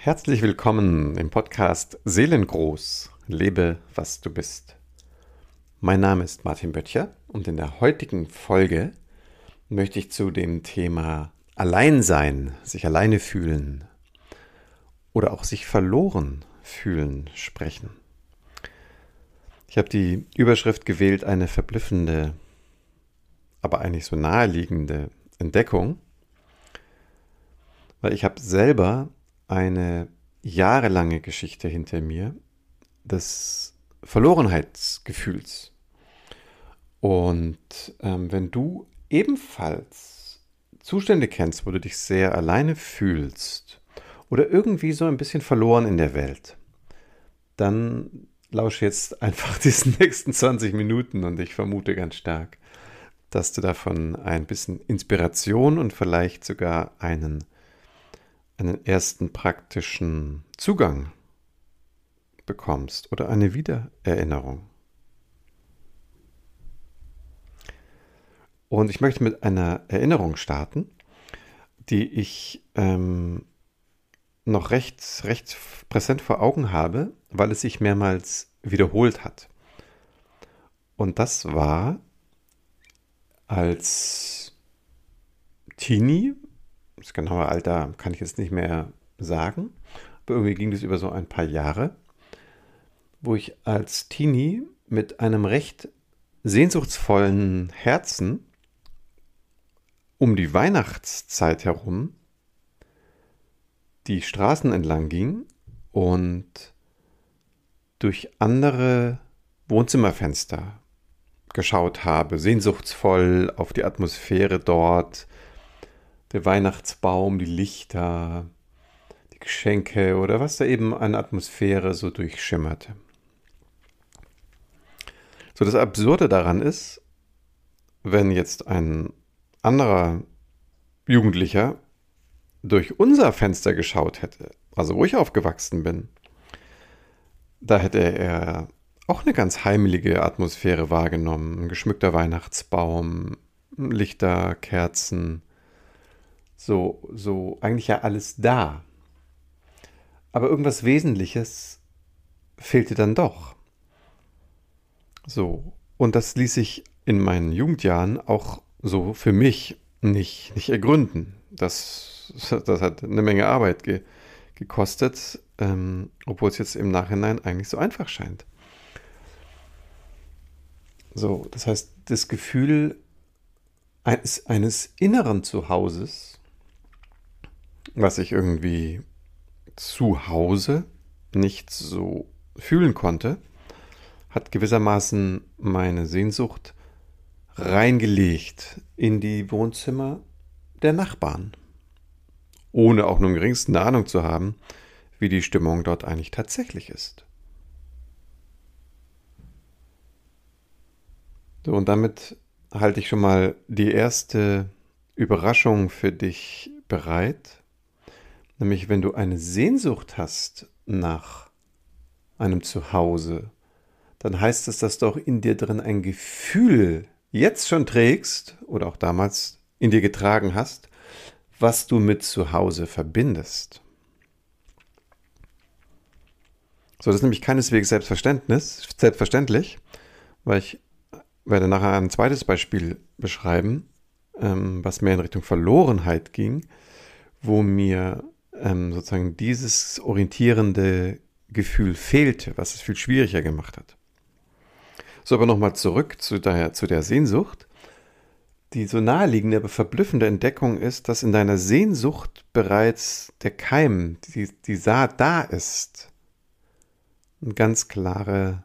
Herzlich willkommen im Podcast Seelengroß. Lebe, was du bist. Mein Name ist Martin Böttcher und in der heutigen Folge möchte ich zu dem Thema Alleinsein, sich alleine fühlen oder auch sich verloren fühlen sprechen. Ich habe die Überschrift gewählt, eine verblüffende, aber eigentlich so naheliegende Entdeckung, weil ich habe selber eine jahrelange Geschichte hinter mir des Verlorenheitsgefühls. Und ähm, wenn du ebenfalls Zustände kennst, wo du dich sehr alleine fühlst oder irgendwie so ein bisschen verloren in der Welt, dann lausche jetzt einfach diesen nächsten 20 Minuten und ich vermute ganz stark, dass du davon ein bisschen Inspiration und vielleicht sogar einen einen ersten praktischen Zugang bekommst oder eine Wiedererinnerung. Und ich möchte mit einer Erinnerung starten, die ich ähm, noch recht, recht präsent vor Augen habe, weil es sich mehrmals wiederholt hat. Und das war als Teenie das genaue Alter kann ich jetzt nicht mehr sagen, aber irgendwie ging das über so ein paar Jahre, wo ich als Teenie mit einem recht sehnsuchtsvollen Herzen um die Weihnachtszeit herum die Straßen entlang ging und durch andere Wohnzimmerfenster geschaut habe, sehnsuchtsvoll auf die Atmosphäre dort, der Weihnachtsbaum, die Lichter, die Geschenke oder was da eben an Atmosphäre so durchschimmerte. So das Absurde daran ist, wenn jetzt ein anderer Jugendlicher durch unser Fenster geschaut hätte, also wo ich aufgewachsen bin, da hätte er auch eine ganz heimelige Atmosphäre wahrgenommen. Ein geschmückter Weihnachtsbaum, Lichter, Kerzen, so, so eigentlich ja alles da. Aber irgendwas Wesentliches fehlte dann doch. So, und das ließ sich in meinen Jugendjahren auch so für mich nicht, nicht ergründen. Das, das hat eine Menge Arbeit ge, gekostet, ähm, obwohl es jetzt im Nachhinein eigentlich so einfach scheint. So, das heißt, das Gefühl eines, eines inneren Zuhauses was ich irgendwie zu Hause nicht so fühlen konnte, hat gewissermaßen meine Sehnsucht reingelegt in die Wohnzimmer der Nachbarn, ohne auch nur geringsten Ahnung zu haben, wie die Stimmung dort eigentlich tatsächlich ist. So, und damit halte ich schon mal die erste Überraschung für dich bereit. Nämlich wenn du eine Sehnsucht hast nach einem Zuhause, dann heißt es, dass du auch in dir drin ein Gefühl jetzt schon trägst oder auch damals in dir getragen hast, was du mit Zuhause verbindest. So, das ist nämlich keineswegs Selbstverständnis, selbstverständlich, weil ich werde nachher ein zweites Beispiel beschreiben, ähm, was mehr in Richtung Verlorenheit ging, wo mir ähm, sozusagen dieses orientierende Gefühl fehlte, was es viel schwieriger gemacht hat. So, aber nochmal zurück zu der, zu der Sehnsucht. Die so naheliegende, aber verblüffende Entdeckung ist, dass in deiner Sehnsucht bereits der Keim, die, die Saat da ist. Ein ganz klare,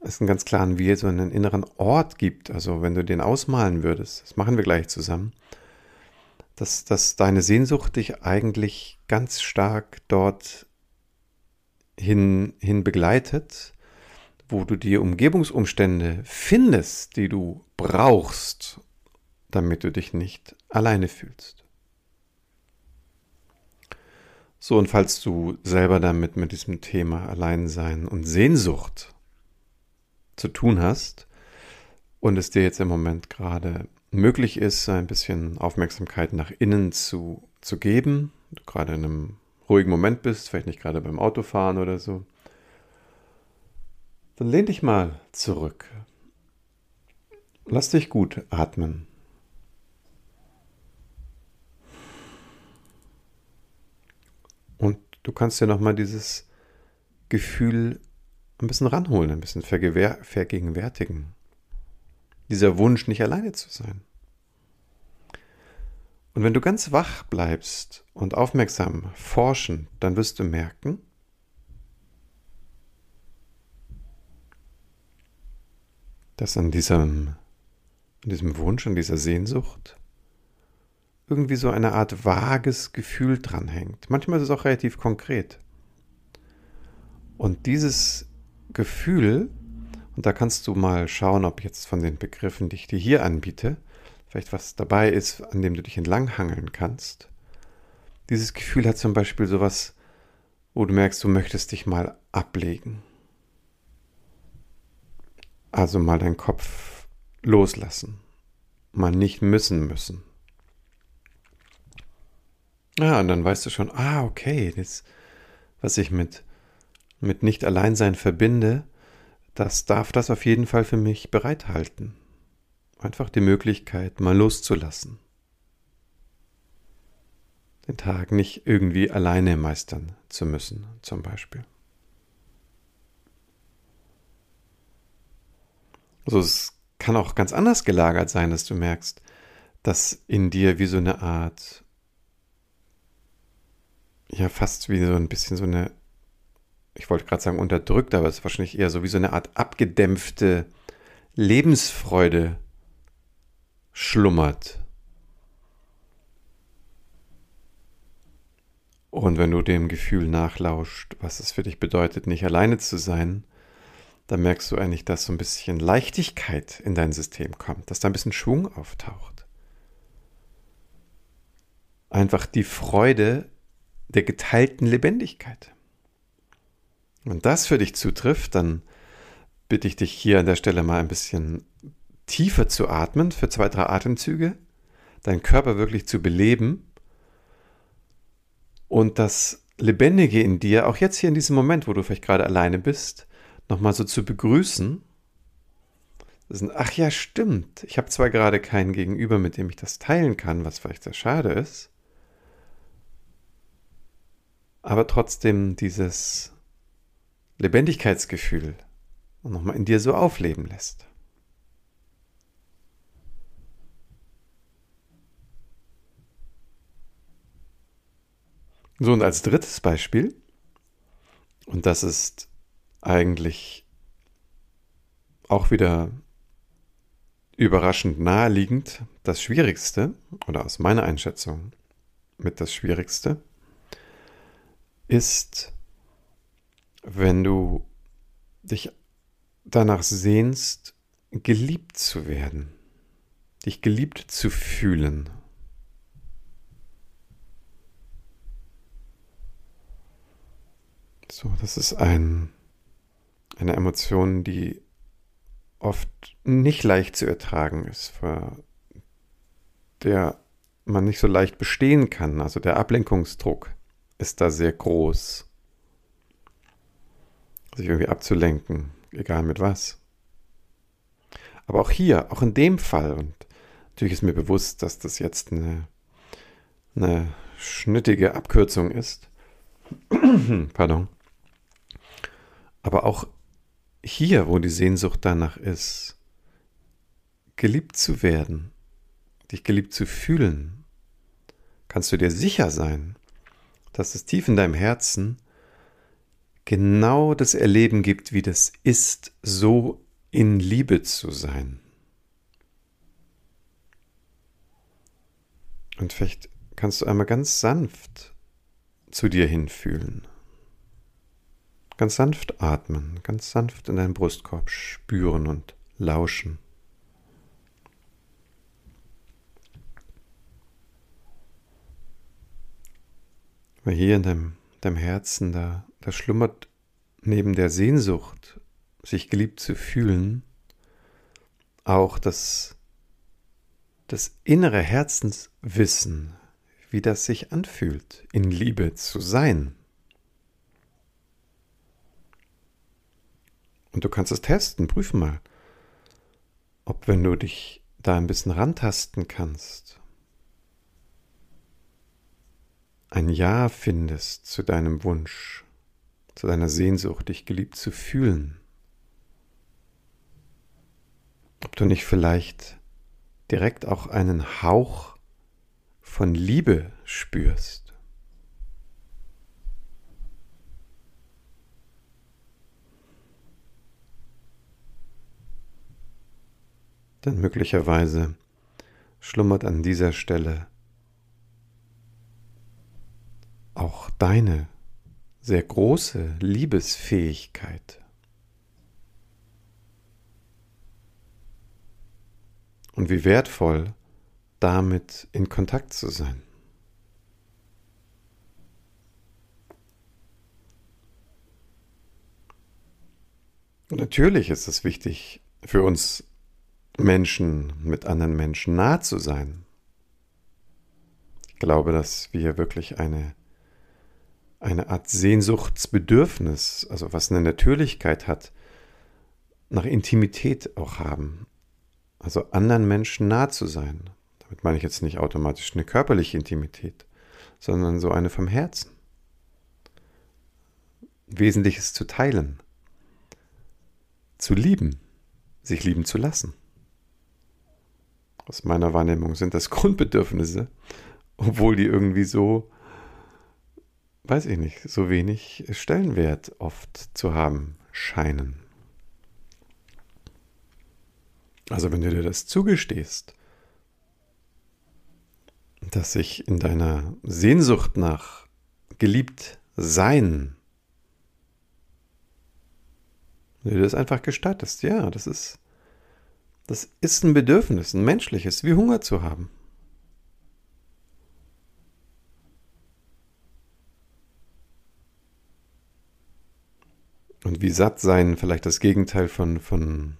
es einen ganz klaren, wie so einen inneren Ort gibt. Also wenn du den ausmalen würdest, das machen wir gleich zusammen, dass, dass deine Sehnsucht dich eigentlich ganz stark dort hin, hin begleitet, wo du die Umgebungsumstände findest, die du brauchst, damit du dich nicht alleine fühlst. So, und falls du selber damit mit diesem Thema Alleinsein und Sehnsucht zu tun hast und es dir jetzt im Moment gerade möglich ist, ein bisschen Aufmerksamkeit nach innen zu, zu geben, du gerade in einem ruhigen Moment bist, vielleicht nicht gerade beim Autofahren oder so, dann lehn dich mal zurück. Lass dich gut atmen. Und du kannst dir nochmal dieses Gefühl ein bisschen ranholen, ein bisschen vergegenwärtigen. Dieser Wunsch, nicht alleine zu sein. Und wenn du ganz wach bleibst und aufmerksam forschen, dann wirst du merken, dass an diesem, an diesem Wunsch, an dieser Sehnsucht irgendwie so eine Art vages Gefühl dranhängt. Manchmal ist es auch relativ konkret. Und dieses Gefühl, und da kannst du mal schauen, ob jetzt von den Begriffen, die ich dir hier anbiete, vielleicht was dabei ist, an dem du dich entlanghangeln kannst. Dieses Gefühl hat zum Beispiel sowas, wo du merkst, du möchtest dich mal ablegen. Also mal deinen Kopf loslassen. Mal nicht müssen müssen. Ja, und dann weißt du schon, ah, okay, das, was ich mit, mit Nicht-Alleinsein verbinde, das darf das auf jeden Fall für mich bereithalten. Einfach die Möglichkeit, mal loszulassen. Den Tag nicht irgendwie alleine meistern zu müssen, zum Beispiel. Also es kann auch ganz anders gelagert sein, dass du merkst, dass in dir wie so eine Art, ja fast wie so ein bisschen so eine, ich wollte gerade sagen unterdrückt, aber es ist wahrscheinlich eher so wie so eine Art abgedämpfte Lebensfreude schlummert. Und wenn du dem Gefühl nachlauscht, was es für dich bedeutet, nicht alleine zu sein, dann merkst du eigentlich, dass so ein bisschen Leichtigkeit in dein System kommt, dass da ein bisschen Schwung auftaucht. Einfach die Freude der geteilten Lebendigkeit. Wenn das für dich zutrifft, dann bitte ich dich hier an der Stelle mal ein bisschen tiefer zu atmen für zwei, drei Atemzüge, deinen Körper wirklich zu beleben und das Lebendige in dir, auch jetzt hier in diesem Moment, wo du vielleicht gerade alleine bist, nochmal so zu begrüßen. ach ja, stimmt. Ich habe zwar gerade keinen Gegenüber, mit dem ich das teilen kann, was vielleicht sehr schade ist, aber trotzdem dieses Lebendigkeitsgefühl nochmal in dir so aufleben lässt. So, und als drittes Beispiel, und das ist eigentlich auch wieder überraschend naheliegend, das Schwierigste, oder aus meiner Einschätzung mit das Schwierigste, ist, wenn du dich danach sehnst, geliebt zu werden, dich geliebt zu fühlen. So, das ist ein, eine Emotion, die oft nicht leicht zu ertragen ist, vor der man nicht so leicht bestehen kann. Also der Ablenkungsdruck ist da sehr groß. Sich irgendwie abzulenken, egal mit was. Aber auch hier, auch in dem Fall, und natürlich ist mir bewusst, dass das jetzt eine, eine schnittige Abkürzung ist. Pardon. Aber auch hier, wo die Sehnsucht danach ist, geliebt zu werden, dich geliebt zu fühlen, kannst du dir sicher sein, dass es tief in deinem Herzen genau das Erleben gibt, wie das ist, so in Liebe zu sein. Und vielleicht kannst du einmal ganz sanft zu dir hinfühlen. Ganz sanft atmen, ganz sanft in deinen Brustkorb spüren und lauschen. Weil hier in deinem, deinem Herzen, da, da schlummert neben der Sehnsucht, sich geliebt zu fühlen, auch das, das innere Herzenswissen, wie das sich anfühlt, in Liebe zu sein. Und du kannst es testen, prüf mal, ob wenn du dich da ein bisschen rantasten kannst, ein Ja findest zu deinem Wunsch, zu deiner Sehnsucht, dich geliebt zu fühlen. Ob du nicht vielleicht direkt auch einen Hauch von Liebe spürst. Denn möglicherweise schlummert an dieser Stelle auch deine sehr große Liebesfähigkeit. Und wie wertvoll damit in Kontakt zu sein. Natürlich ist es wichtig für uns Menschen, mit anderen Menschen nah zu sein. Ich glaube, dass wir wirklich eine, eine Art Sehnsuchtsbedürfnis, also was eine Natürlichkeit hat, nach Intimität auch haben. Also anderen Menschen nah zu sein. Damit meine ich jetzt nicht automatisch eine körperliche Intimität, sondern so eine vom Herzen. Wesentliches zu teilen, zu lieben, sich lieben zu lassen aus meiner Wahrnehmung sind das Grundbedürfnisse, obwohl die irgendwie so, weiß ich nicht, so wenig Stellenwert oft zu haben scheinen. Also wenn du dir das zugestehst, dass sich in deiner Sehnsucht nach geliebt sein, wenn du das einfach gestattest, ja, das ist das ist ein Bedürfnis, ein menschliches, wie Hunger zu haben. Wie satt sein vielleicht das Gegenteil von, von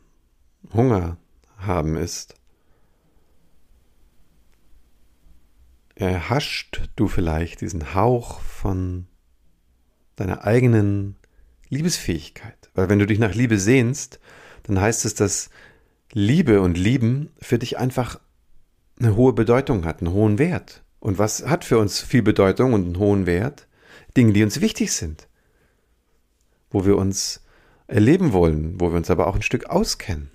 Hunger haben ist. Erhascht du vielleicht diesen Hauch von deiner eigenen Liebesfähigkeit. Weil wenn du dich nach Liebe sehnst, dann heißt es, dass Liebe und Lieben für dich einfach eine hohe Bedeutung hat, einen hohen Wert. Und was hat für uns viel Bedeutung und einen hohen Wert? Dinge, die uns wichtig sind, wo wir uns erleben wollen, wo wir uns aber auch ein Stück auskennen.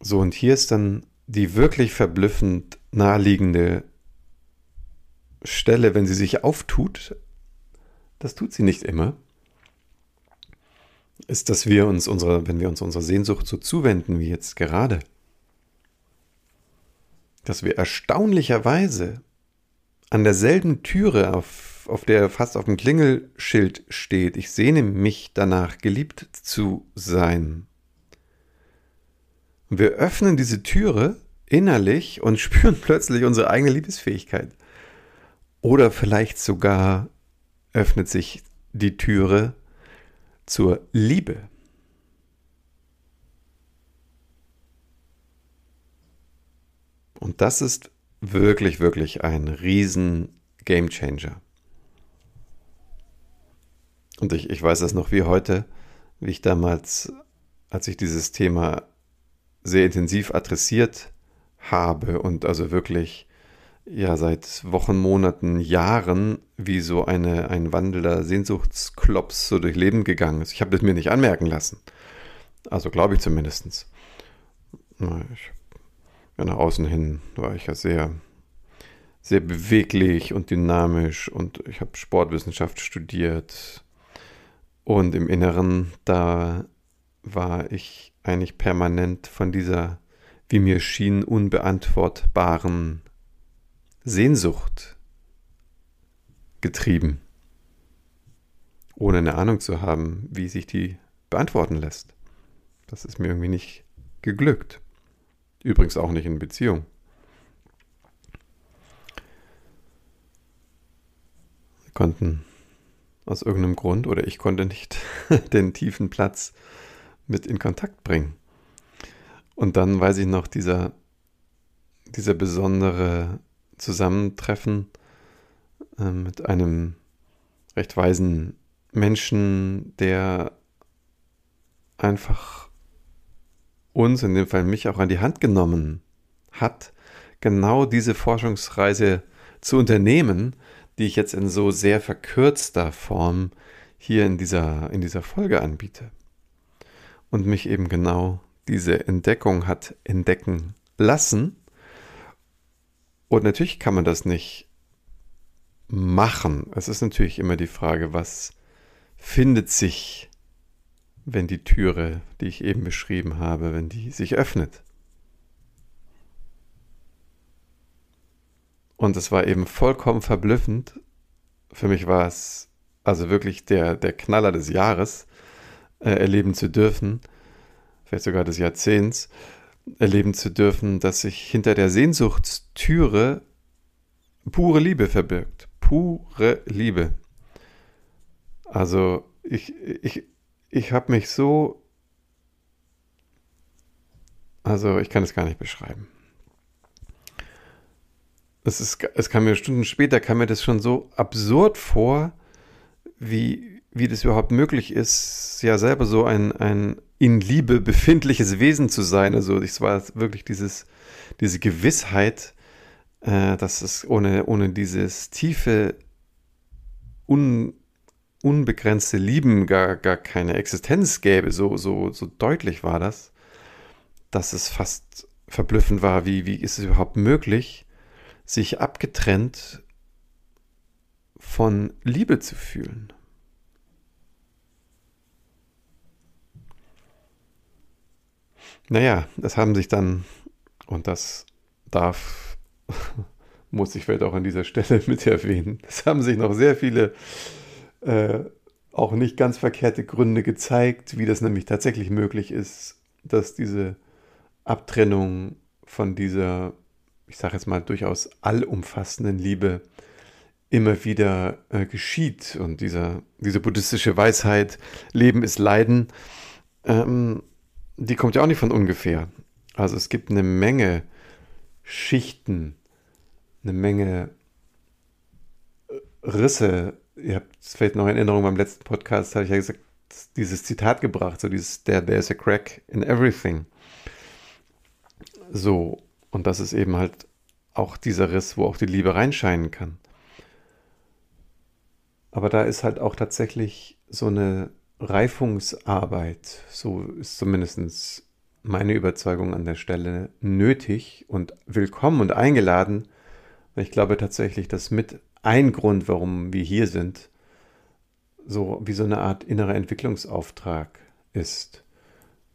So, und hier ist dann die wirklich verblüffend naheliegende Stelle, wenn sie sich auftut, das tut sie nicht immer, ist, dass wir uns unsere, wenn wir uns unserer Sehnsucht so zuwenden wie jetzt gerade, dass wir erstaunlicherweise an derselben Türe, auf, auf der fast auf dem Klingelschild steht, ich sehne mich danach, geliebt zu sein. Und wir öffnen diese Türe innerlich und spüren plötzlich unsere eigene Liebesfähigkeit. Oder vielleicht sogar öffnet sich die Türe zur Liebe. Und das ist wirklich, wirklich ein riesen Game Changer. Und ich, ich weiß das noch wie heute, wie ich damals, als ich dieses Thema sehr intensiv adressiert habe und also wirklich ja seit Wochen, Monaten, Jahren wie so eine, ein wandelnder Sehnsuchtsklops so durch Leben gegangen ist. Ich habe das mir nicht anmerken lassen. Also glaube ich zumindest. Ich, ja, nach außen hin war ich ja sehr, sehr beweglich und dynamisch und ich habe Sportwissenschaft studiert. Und im Inneren, da war ich eigentlich permanent von dieser, wie mir schien, unbeantwortbaren Sehnsucht getrieben, ohne eine Ahnung zu haben, wie sich die beantworten lässt. Das ist mir irgendwie nicht geglückt. Übrigens auch nicht in Beziehung. Wir konnten aus irgendeinem Grund oder ich konnte nicht den tiefen Platz mit in Kontakt bringen. Und dann weiß ich noch, dieser, dieser besondere Zusammentreffen äh, mit einem recht weisen Menschen, der einfach uns, in dem Fall mich, auch an die Hand genommen hat, genau diese Forschungsreise zu unternehmen, die ich jetzt in so sehr verkürzter Form hier in dieser, in dieser Folge anbiete. Und mich eben genau diese Entdeckung hat entdecken lassen. Und natürlich kann man das nicht machen. Es ist natürlich immer die Frage, was findet sich, wenn die Türe, die ich eben beschrieben habe, wenn die sich öffnet. Und es war eben vollkommen verblüffend. Für mich war es also wirklich der, der Knaller des Jahres, äh, erleben zu dürfen, vielleicht sogar des Jahrzehnts, erleben zu dürfen, dass sich hinter der Sehnsuchtstüre pure Liebe verbirgt. Pure Liebe. Also ich, ich, ich habe mich so, also ich kann es gar nicht beschreiben es, ist, es kam mir Stunden später, kam mir das schon so absurd vor, wie, wie das überhaupt möglich ist, ja selber so ein, ein in Liebe befindliches Wesen zu sein. Also es war wirklich dieses, diese Gewissheit, äh, dass es ohne, ohne dieses tiefe, un, unbegrenzte Lieben gar, gar keine Existenz gäbe. So, so, so deutlich war das, dass es fast verblüffend war, wie, wie ist es überhaupt möglich, sich abgetrennt von Liebe zu fühlen. Naja, das haben sich dann, und das darf, muss ich vielleicht auch an dieser Stelle mit erwähnen, es haben sich noch sehr viele äh, auch nicht ganz verkehrte Gründe gezeigt, wie das nämlich tatsächlich möglich ist, dass diese Abtrennung von dieser ich sage jetzt mal, durchaus allumfassenden Liebe immer wieder äh, geschieht. Und dieser, diese buddhistische Weisheit, Leben ist Leiden, ähm, die kommt ja auch nicht von ungefähr. Also es gibt eine Menge Schichten, eine Menge äh, Risse. Ihr habt es vielleicht noch in Erinnerung, beim letzten Podcast habe ich ja gesagt, dieses Zitat gebracht, so dieses, there, there's a crack in everything. So, und das ist eben halt auch dieser Riss, wo auch die Liebe reinscheinen kann. Aber da ist halt auch tatsächlich so eine Reifungsarbeit, so ist zumindest meine Überzeugung an der Stelle nötig und willkommen und eingeladen. Ich glaube tatsächlich, dass mit ein Grund, warum wir hier sind, so wie so eine Art innerer Entwicklungsauftrag ist,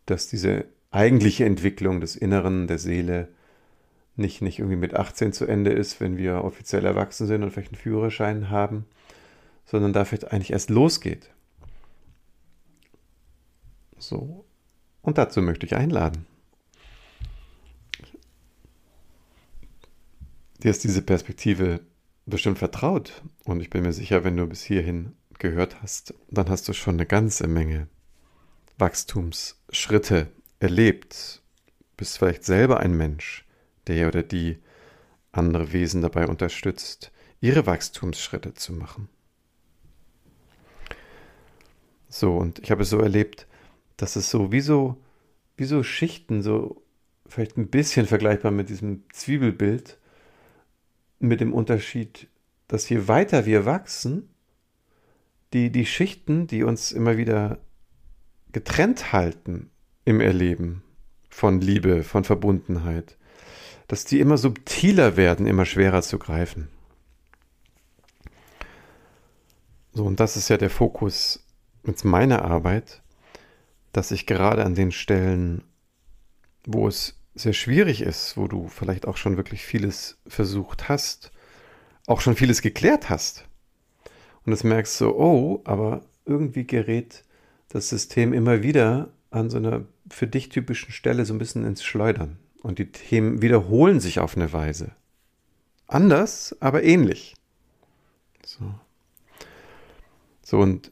dass diese eigentliche Entwicklung des Inneren, der Seele, nicht, nicht irgendwie mit 18 zu Ende ist, wenn wir offiziell erwachsen sind und vielleicht einen Führerschein haben, sondern da vielleicht eigentlich erst losgeht. So. Und dazu möchte ich einladen. Dir ist diese Perspektive bestimmt vertraut und ich bin mir sicher, wenn du bis hierhin gehört hast, dann hast du schon eine ganze Menge Wachstumsschritte erlebt. Bist vielleicht selber ein Mensch, der oder die andere Wesen dabei unterstützt, ihre Wachstumsschritte zu machen. So, und ich habe es so erlebt, dass es so wie so, wie so Schichten, so vielleicht ein bisschen vergleichbar mit diesem Zwiebelbild, mit dem Unterschied, dass je weiter wir wachsen, die, die Schichten, die uns immer wieder getrennt halten im Erleben von Liebe, von Verbundenheit, dass die immer subtiler werden, immer schwerer zu greifen. So, und das ist ja der Fokus mit meiner Arbeit, dass ich gerade an den Stellen, wo es sehr schwierig ist, wo du vielleicht auch schon wirklich vieles versucht hast, auch schon vieles geklärt hast. Und das merkst du, oh, aber irgendwie gerät das System immer wieder an so einer für dich typischen Stelle so ein bisschen ins Schleudern. Und die Themen wiederholen sich auf eine Weise. Anders, aber ähnlich. So. So, und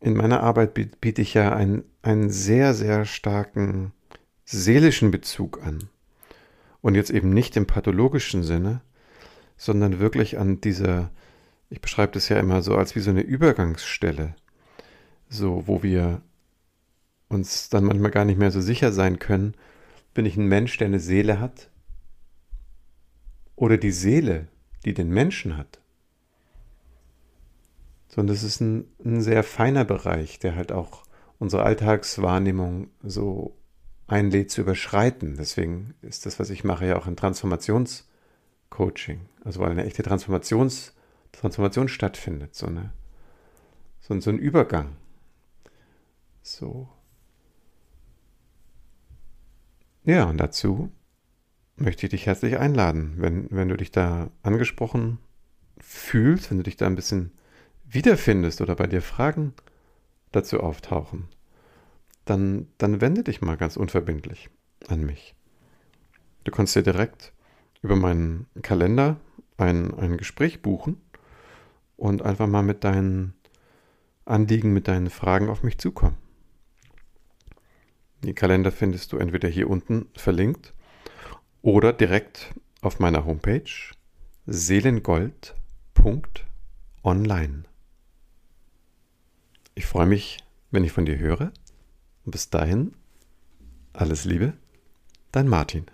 in meiner Arbeit biete ich ja einen, einen sehr, sehr starken seelischen Bezug an. Und jetzt eben nicht im pathologischen Sinne, sondern wirklich an dieser, ich beschreibe das ja immer so als wie so eine Übergangsstelle, so wo wir uns dann manchmal gar nicht mehr so sicher sein können, bin ich ein Mensch, der eine Seele hat? Oder die Seele, die den Menschen hat? Sondern das ist ein, ein sehr feiner Bereich, der halt auch unsere Alltagswahrnehmung so einlädt zu überschreiten. Deswegen ist das, was ich mache, ja auch ein Transformationscoaching. Also weil eine echte Transformations, Transformation stattfindet, so, eine, so, so ein Übergang. So. Ja, und dazu möchte ich dich herzlich einladen, wenn, wenn du dich da angesprochen fühlst, wenn du dich da ein bisschen wiederfindest oder bei dir Fragen dazu auftauchen, dann, dann wende dich mal ganz unverbindlich an mich. Du kannst dir direkt über meinen Kalender ein, ein Gespräch buchen und einfach mal mit deinen Anliegen, mit deinen Fragen auf mich zukommen. Den Kalender findest du entweder hier unten verlinkt oder direkt auf meiner Homepage seelengold.online. Ich freue mich, wenn ich von dir höre. Bis dahin, alles Liebe, dein Martin.